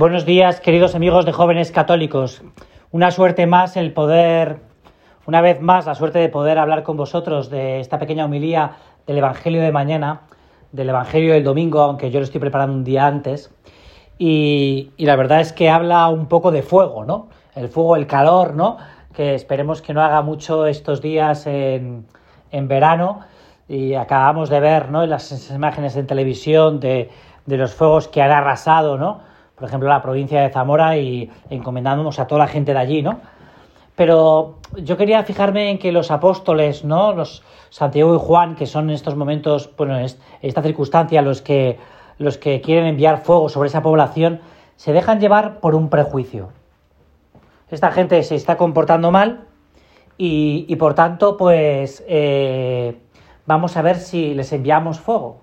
Buenos días, queridos amigos de jóvenes católicos. Una suerte más el poder, una vez más, la suerte de poder hablar con vosotros de esta pequeña homilía del Evangelio de mañana, del Evangelio del domingo, aunque yo lo estoy preparando un día antes. Y, la verdad es que habla un poco de fuego, ¿no? El fuego, el calor, ¿no? Que esperemos que no haga mucho estos días en, en verano. Y acabamos de ver, ¿no? En las imágenes en televisión de, de los fuegos que han arrasado, ¿no? Por ejemplo, la provincia de Zamora y encomendándonos a toda la gente de allí, ¿no? Pero yo quería fijarme en que los apóstoles, ¿no? Los Santiago y Juan, que son en estos momentos, bueno, en esta circunstancia, los que, los que quieren enviar fuego sobre esa población, se dejan llevar por un prejuicio. Esta gente se está comportando mal y, por tanto, pues eh, vamos a ver si les enviamos fuego,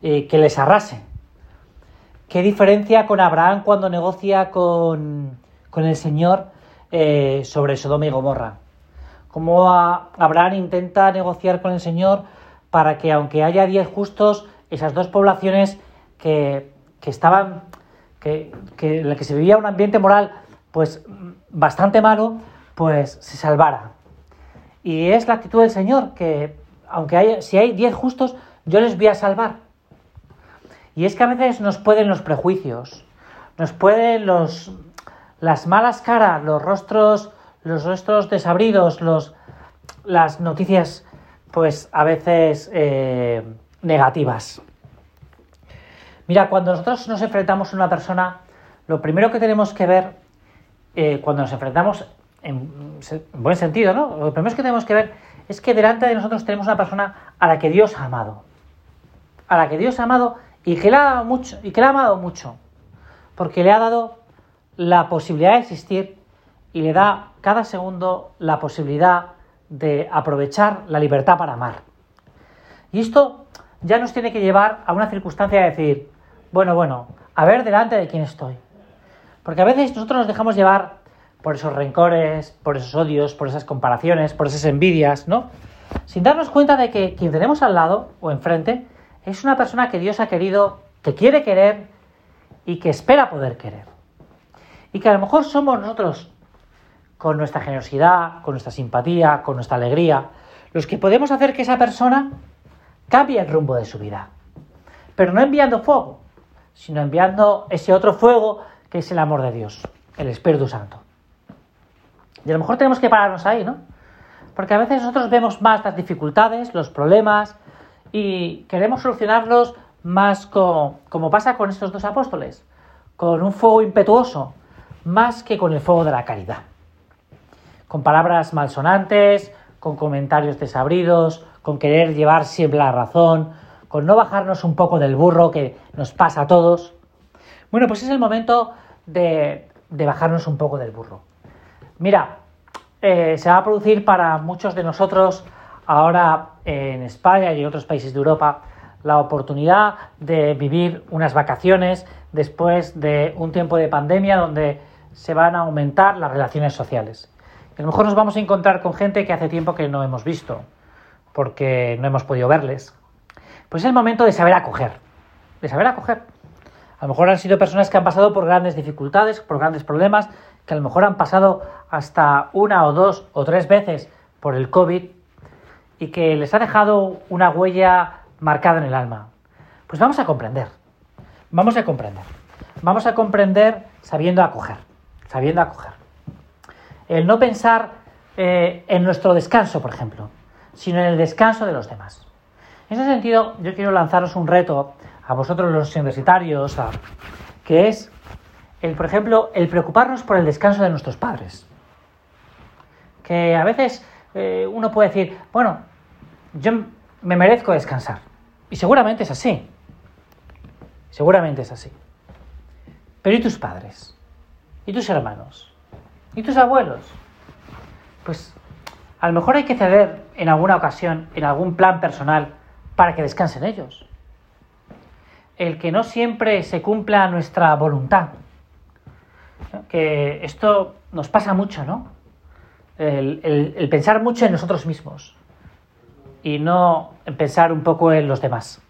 eh, que les arrase. ¿Qué diferencia con Abraham cuando negocia con, el Señor eh, sobre Sodoma y Gomorra? Cómo Abraham intenta negociar con el Señor para que aunque haya diez justos, esas dos poblaciones que, estaban, que, que, en que se vivía un ambiente moral pues bastante malo, pues se salvara. Y es la actitud del Señor, que aunque haya, si hay diez justos, yo les voy a salvar. Y es que a veces nos pueden los prejuicios, nos pueden los, las malas caras, los rostros, los rostros desabridos, los, las noticias, pues a veces eh, negativas. Mira, cuando nosotros nos enfrentamos a una persona, lo primero que tenemos que ver, eh, cuando nos enfrentamos en, buen sentido, ¿no? Lo primero que tenemos que ver es que delante de nosotros tenemos una persona a la que Dios ha amado. A la que Dios ha amado y que le ha mucho y que le ha amado mucho, porque le ha dado la posibilidad de existir y le da cada segundo la posibilidad de aprovechar la libertad para amar. Y esto ya nos tiene que llevar a una circunstancia de decir, bueno, bueno, a ver delante de quién estoy. Porque a veces nosotros nos dejamos llevar por esos rencores, por esos odios, por esas comparaciones, por esas envidias, ¿no? Sin darnos cuenta de que quien tenemos al lado o enfrente es una persona que Dios ha querido, que quiere querer y que espera poder querer. Y que a lo mejor somos nosotros, con nuestra generosidad, con nuestra simpatía, con nuestra alegría, los que podemos hacer que esa persona cambie el rumbo de su vida. Pero no enviando fuego, sino enviando ese otro fuego que es el amor de Dios, el Espíritu Santo. Y a lo mejor tenemos que pararnos ahí, ¿no? Porque a veces nosotros vemos más las dificultades, los problemas, y queremos solucionarlos más como pasa con estos dos apóstoles, con un fuego impetuoso, más que con el fuego de la caridad. Con palabras malsonantes, con comentarios desabridos, con querer llevar siempre la razón, con no bajarnos un poco del burro que nos pasa a todos. Bueno, pues es el momento de, bajarnos un poco del burro. Mira, eh, se va a producir para muchos de nosotros ahora en España y en otros países de Europa la oportunidad de vivir unas vacaciones después de un tiempo de pandemia donde se van a aumentar las relaciones sociales. a lo mejor nos vamos a encontrar con gente que hace tiempo que no hemos visto, porque no hemos podido verles. Pues es el momento de saber acoger, de saber acoger. A lo mejor han sido personas que han pasado por grandes dificultades, por grandes problemas, que a lo mejor han pasado hasta una o dos o tres veces por el COVID y que les ha dejado una huella marcada en el alma. Pues vamos a comprender, vamos a comprender, vamos a comprender sabiendo acoger, sabiendo acoger. El no pensar eh, en nuestro descanso, por ejemplo, sino en el descanso de los demás. En ese sentido, yo quiero lanzaros un reto a vosotros los universitarios, que es, el, por ejemplo, el preocuparnos por el descanso de nuestros padres. Que a veces eh, uno puede decir, bueno, yo me merezco descansar. Y seguramente es así. Seguramente es así. Pero ¿y tus padres? ¿Y tus hermanos? ¿Y tus abuelos? Pues a lo mejor hay que ceder en alguna ocasión, en algún plan personal, para que descansen ellos. El que no siempre se cumpla nuestra voluntad. Que esto nos pasa mucho, ¿no? El, pensar mucho en nosotros mismos y no pensar un poco en los demás.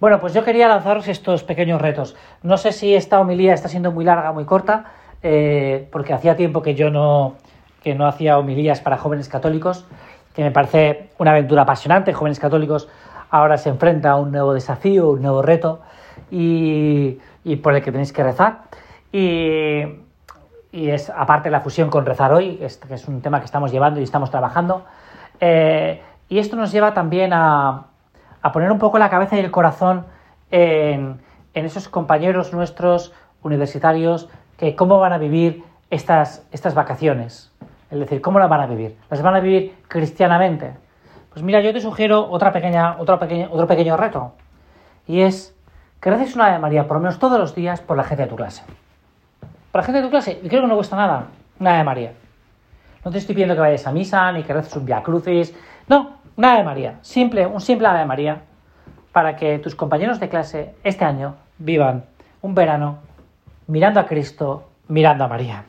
Bueno, pues yo quería lanzaros estos pequeños retos. No sé si esta homilía está siendo muy larga, muy corta, eh, porque hacía tiempo que yo no, que no hacía homilías para jóvenes católicos, que me parece una aventura apasionante. Jóvenes católicos ahora se enfrenta a un nuevo desafío, un nuevo reto, y, por el que tenéis que rezar. Y, es aparte la fusión con rezar hoy, que es un tema que estamos llevando y estamos trabajando. Eh, y esto nos lleva también a, a poner un poco la cabeza y el corazón en, esos compañeros nuestros universitarios que cómo van a vivir estas, estas vacaciones. Es decir, ¿cómo las van a vivir? ¿Las van a vivir cristianamente? Pues mira, yo te sugiero otra pequeña, otro, pequeño, otro pequeño reto. Y es que reces una Ave María por lo menos todos los días por la gente de tu clase. Por la gente de tu clase, y creo que no cuesta nada, una Ave María. No te estoy pidiendo que vayas a misa, ni que reces un Via Crucis. No, una Ave María, simple, un simple Ave María, para que tus compañeros de clase este año vivan un verano mirando a Cristo, mirando a María.